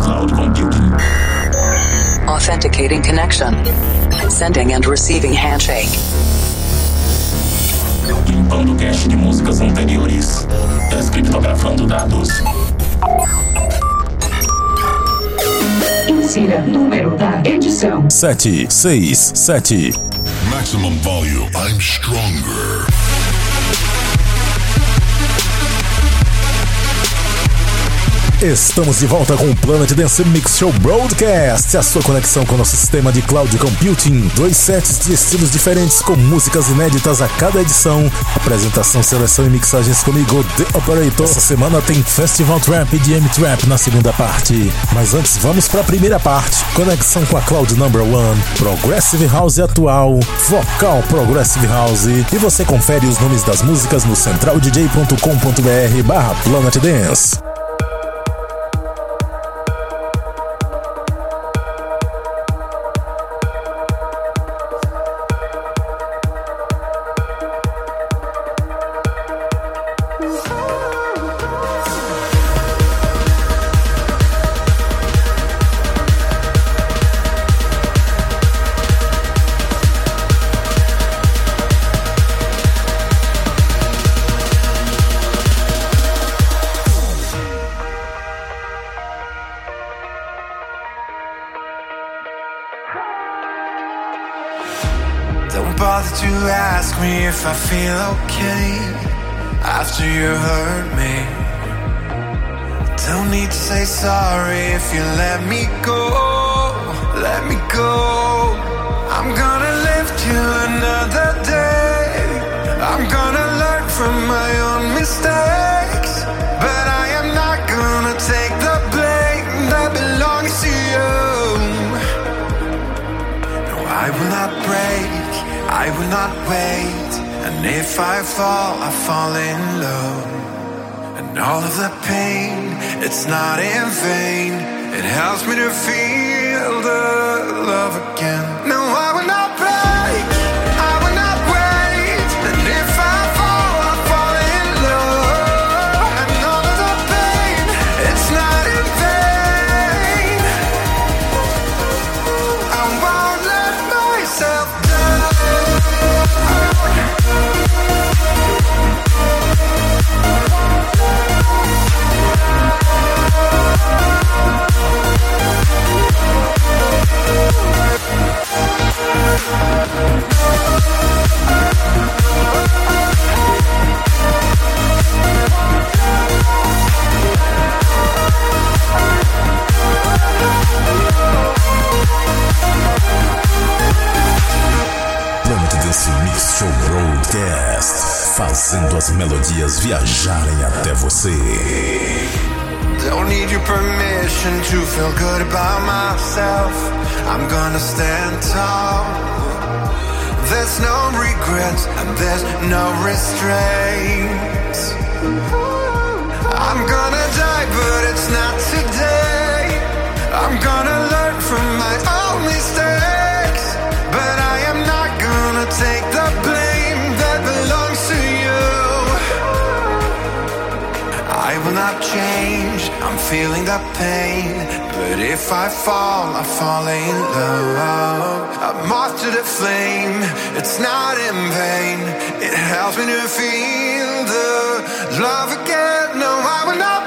cloud computing. Authenticating connection. Sending and receiving handshake. Limpando cache de músicas anteriores. Descriptografando dados. Insira número da edição: 767. Maximum volume. I'm stronger. Estamos de volta com o Planet Dance Mix Show Broadcast, a sua conexão com o nosso sistema de cloud computing. Dois sets de estilos diferentes com músicas inéditas a cada edição. Apresentação, seleção e mixagens comigo, The Operator. Essa semana tem Festival Trap e DM Trap na segunda parte. Mas antes, vamos para a primeira parte. Conexão com a Cloud Number One, Progressive House atual, Vocal Progressive House. E você confere os nomes das músicas no centraldj.com.br barra Planet Dance. I feel okay after you hurt me. Don't need to say sorry if you let me go. Let me go. I'm gonna live to another day. I'm gonna learn from my own mistakes. But I am not gonna take the blame that belongs to you. No, I will not break, I will not wait. And if I fall, I fall in love. And all of the pain, it's not in vain. It helps me to feel the love again. No, Show Broadcast, fazendo as melodias viajarem até você. Don't need your permission to feel good about myself. I'm gonna stand tall. There's no regrets and there's no restraints. I'm gonna die, but it's not today. I'm feeling the pain. But if I fall, I fall in love. I'm moth to the flame, it's not in vain. It helps me to feel the love again. No, I will not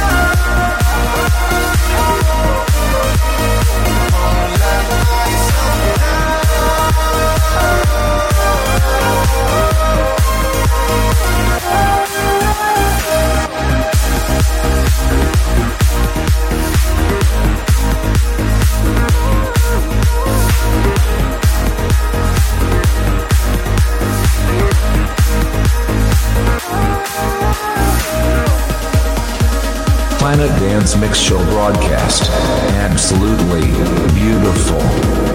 Oh. Planet Dance Mix Show broadcast. Absolutely beautiful.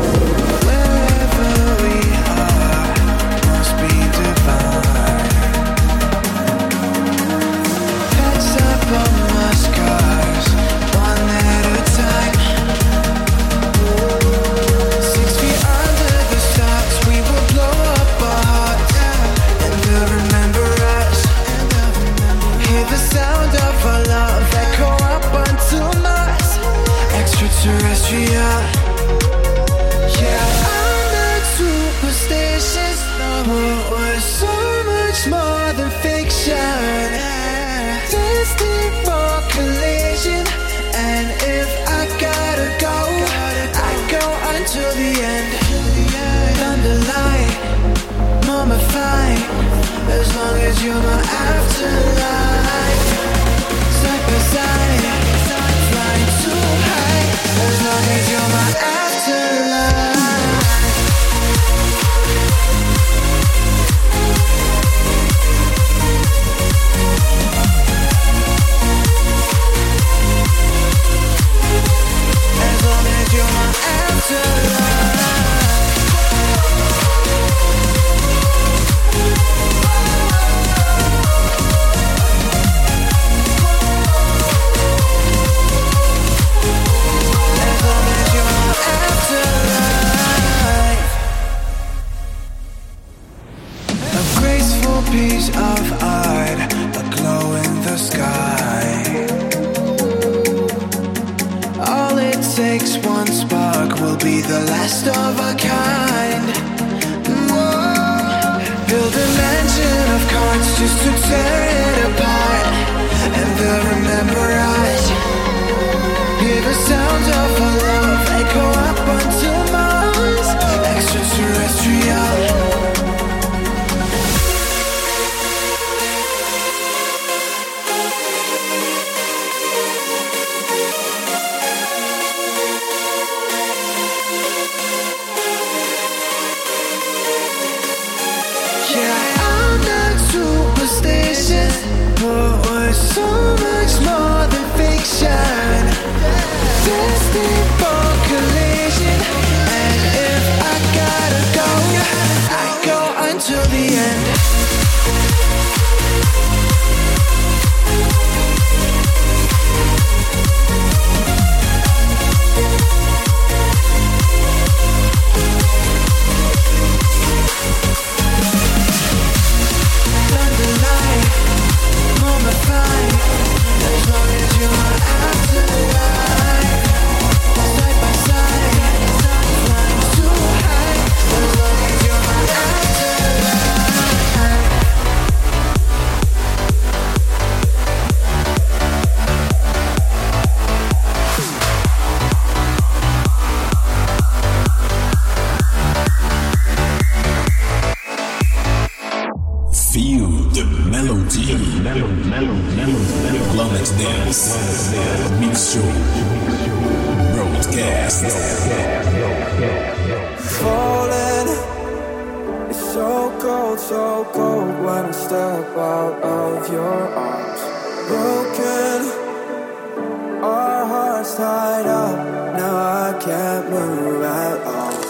Running out of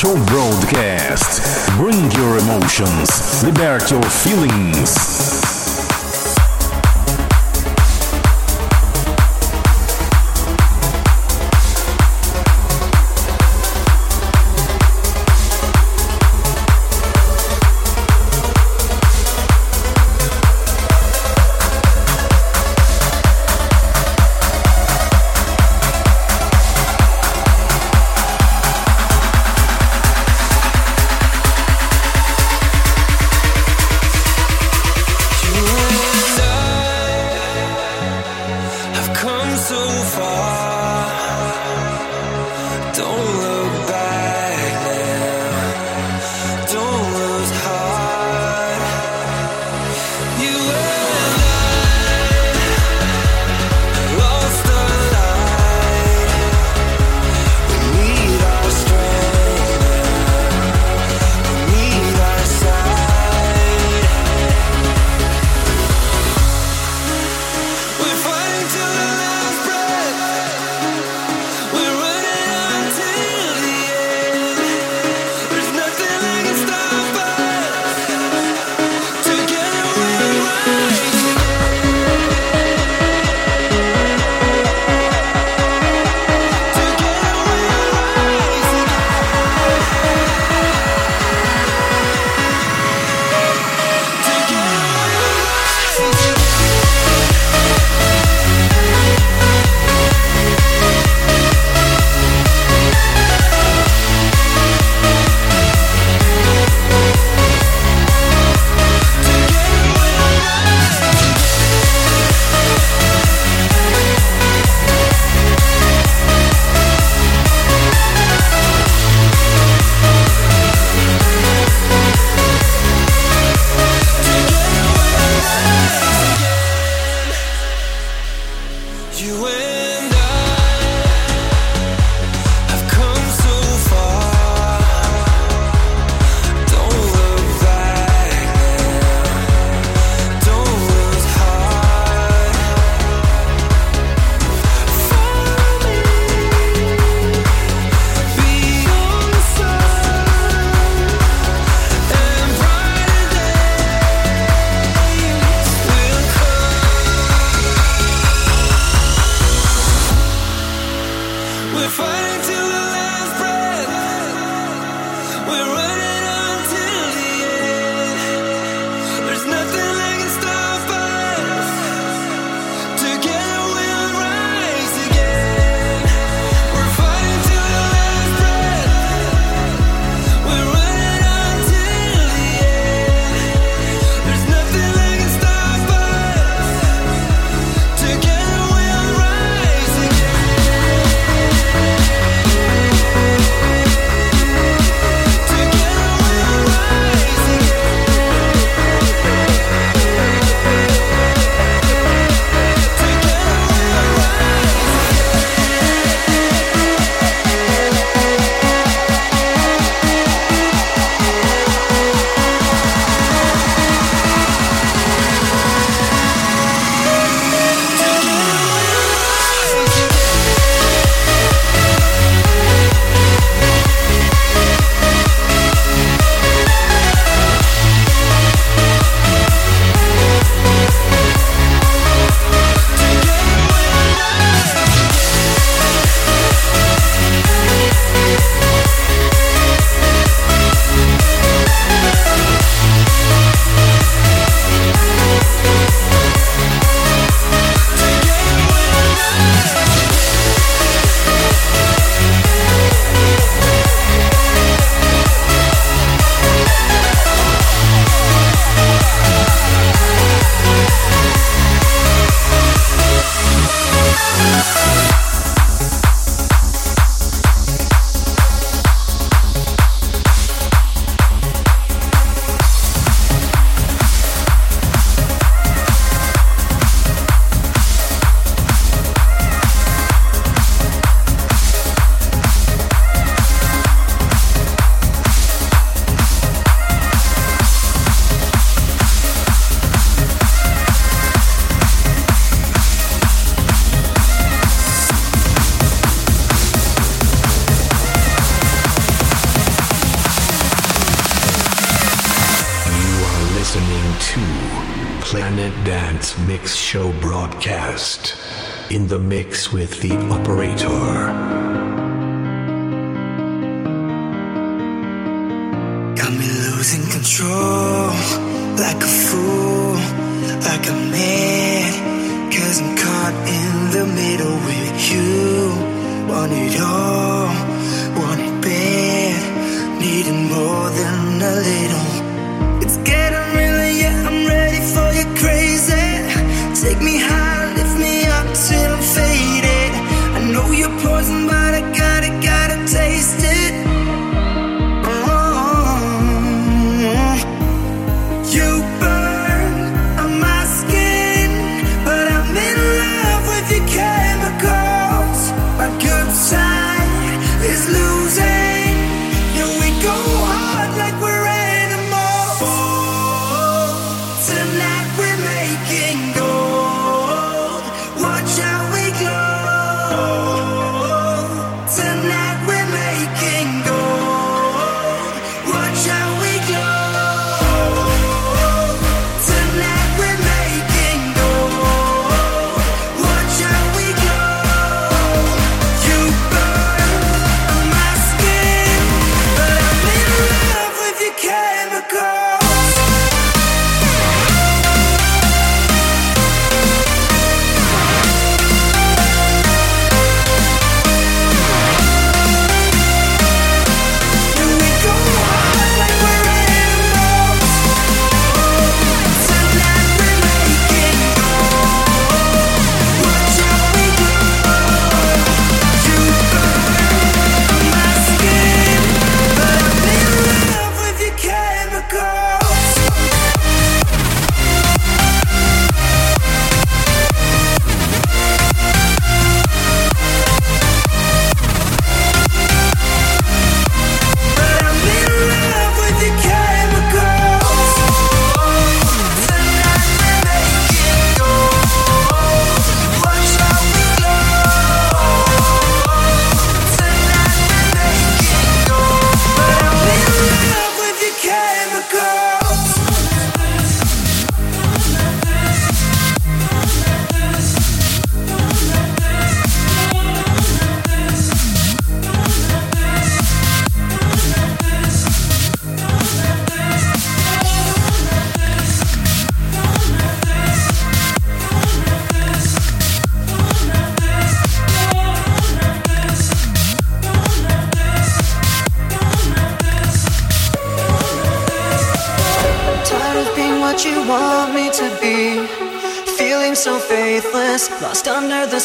Show Broadcast. Bring your emotions, liberate your feelings. breaks with the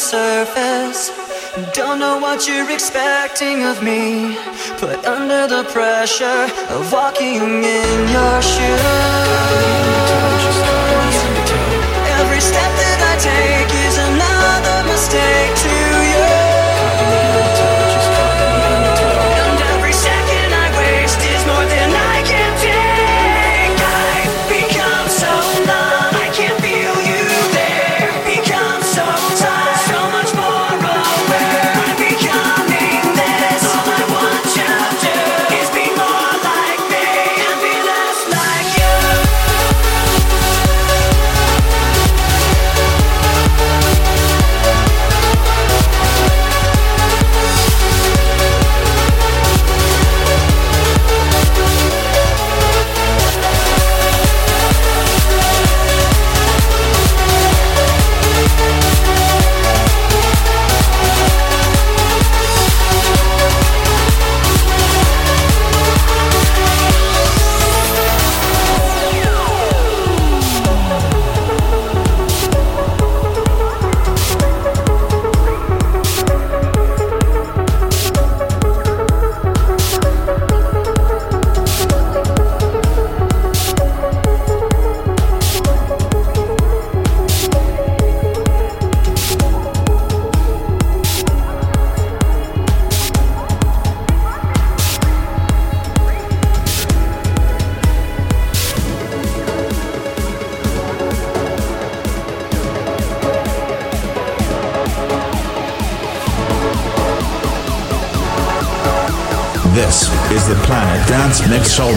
surface. Don't know what you're expecting of me. Put under the pressure of walking in your shoes.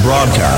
broadcast.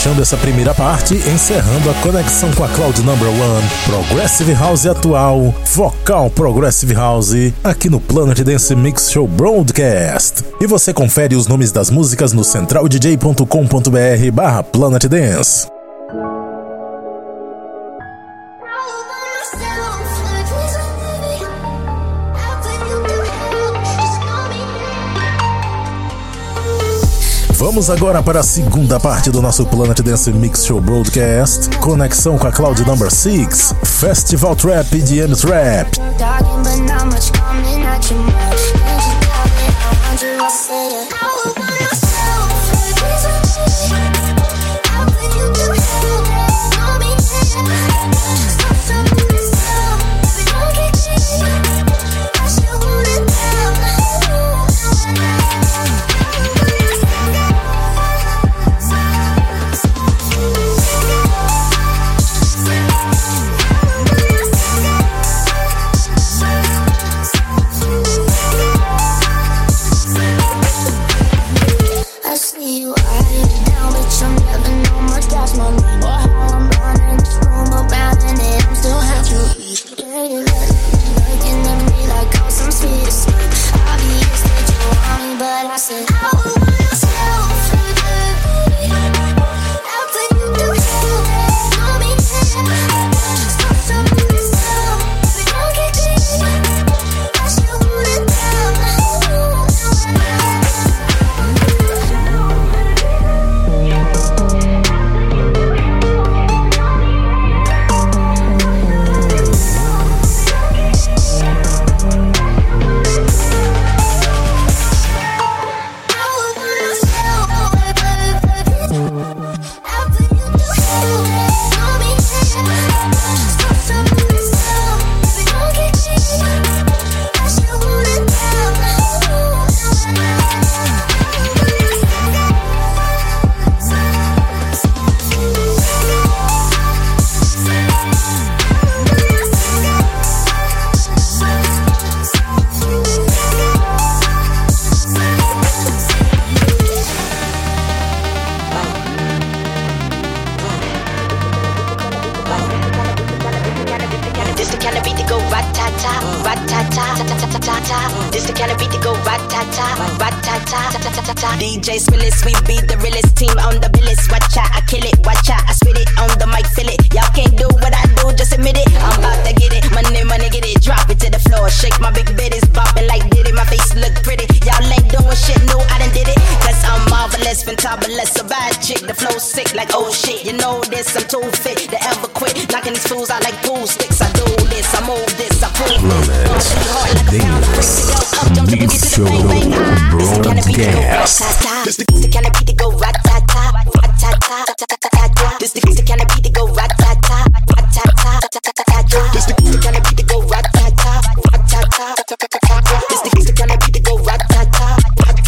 Fechando essa primeira parte, encerrando a conexão com a Cloud Number One, Progressive House atual, Vocal Progressive House, aqui no Planet Dance Mix Show Broadcast. E você confere os nomes das músicas no centraldj.com.br barra Planet Dance. Vamos agora para a segunda parte do nosso Planet Dance Mix Show Broadcast. Conexão com a Cloud Number 6, Festival Trap e DM Trap. DJ Skrillex, we be the realest team on the billis. Watch out, I kill it, watch out, I spit it on the mic, feel it. Y'all can't do what I do, just admit it. I'm about to get it, money, money, get it, drop it to the floor. Shake my big bitties, it's bopping like did it. My face look pretty, y'all ain't doing shit new, I done did it. Cause I'm marvelous, fantabulous, a bad chick. The flow sick, like oh shit, you know this, I'm too fit to ever quit. Knocking these fools out like pool sticks, I do this, I move this, I pull this. Romance, Davis, Mix Show, ah, Broadcast. This the kind of beat that go rat ta ta, rat. This the kind of beat that go rat ta ta, rat. This the kind of beat that go rat ta ta, rat. This the kind of beat that go rat ta ta, rat.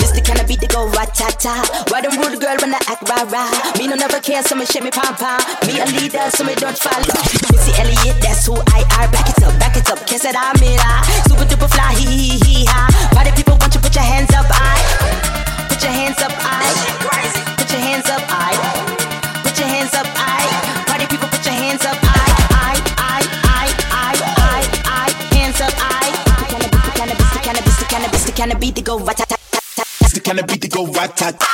This the kind of beat that go rat ta ta. Why them rude girl when I act rah rah? Me no never care, so me shake me pom pom. Me a leader, so me don't follow. Missy Elliott, that's who I are. Back it up, back it up, kiss it, I'm in. go. It's the kind of beat that go rat tat.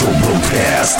Sobrocast.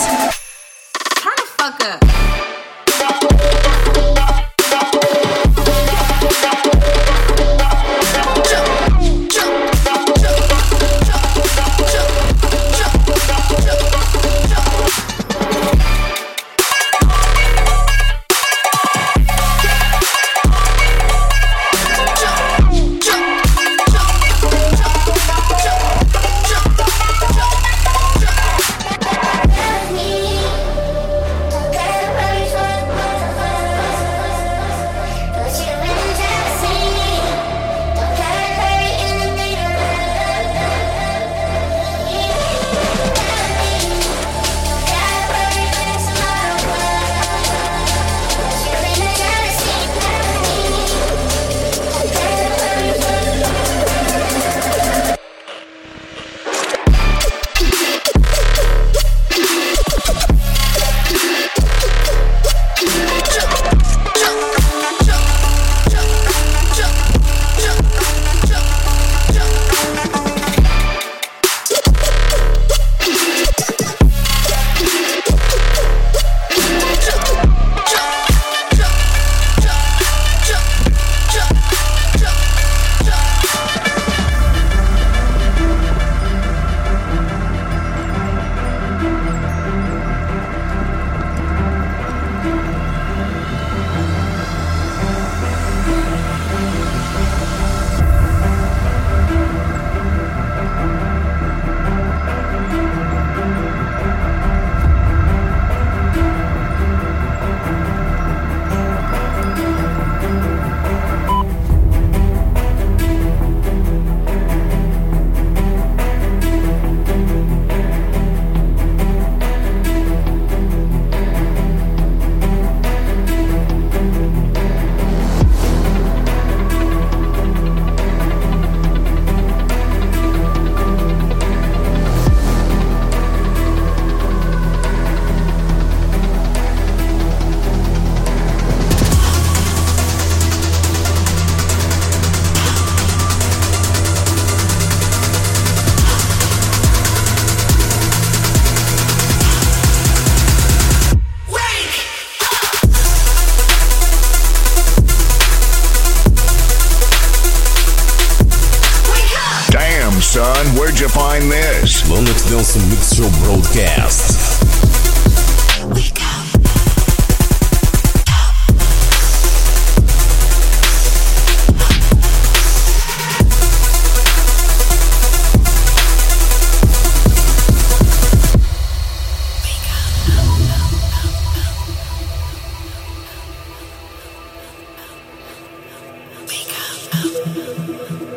ハハハハ!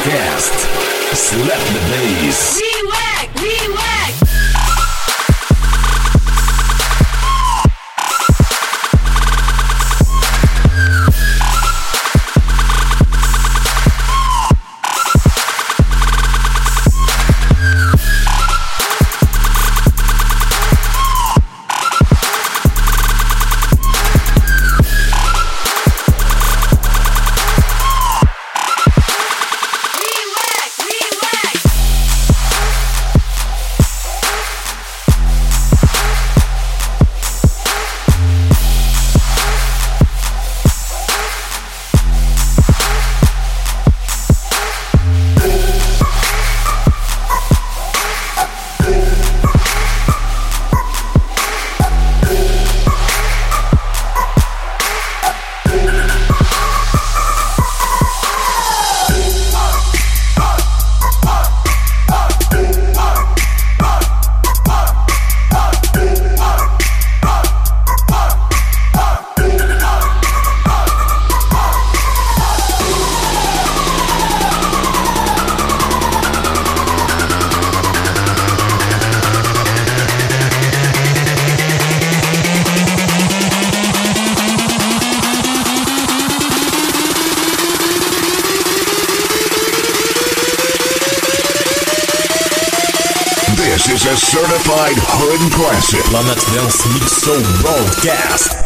Podcast. Slap the bass. a certified hood classic Planet the Dance Mix Show broadcast.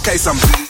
Okay, some.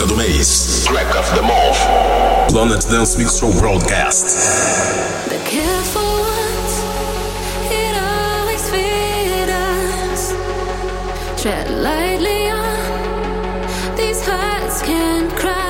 Música do mês. Track of the month. Planet Dance Mix Show Broadcast. The careful ones, it always fit us. Tread lightly on, these hearts can crack.